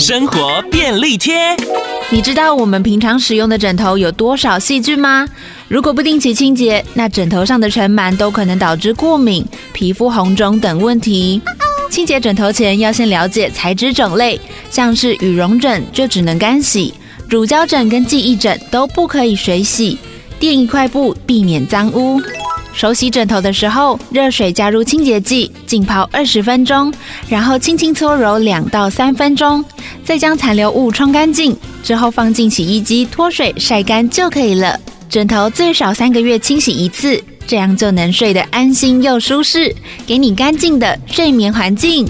生活便利贴。你知道我们平常使用的枕头有多少细菌吗？如果不定期清洁，那枕头上的尘螨都可能导致过敏、皮肤红肿等问题。清洁枕头前要先了解材质种类，像是羽绒枕就只能干洗，乳胶枕跟记忆枕都不可以水洗，垫一块布避免脏污。手洗枕头的时候，热水加入清洁剂，浸泡二十分钟，然后轻轻搓揉两到三分钟，再将残留物冲干净，之后放进洗衣机脱水晒干就可以了。枕头最少三个月清洗一次，这样就能睡得安心又舒适，给你干净的睡眠环境。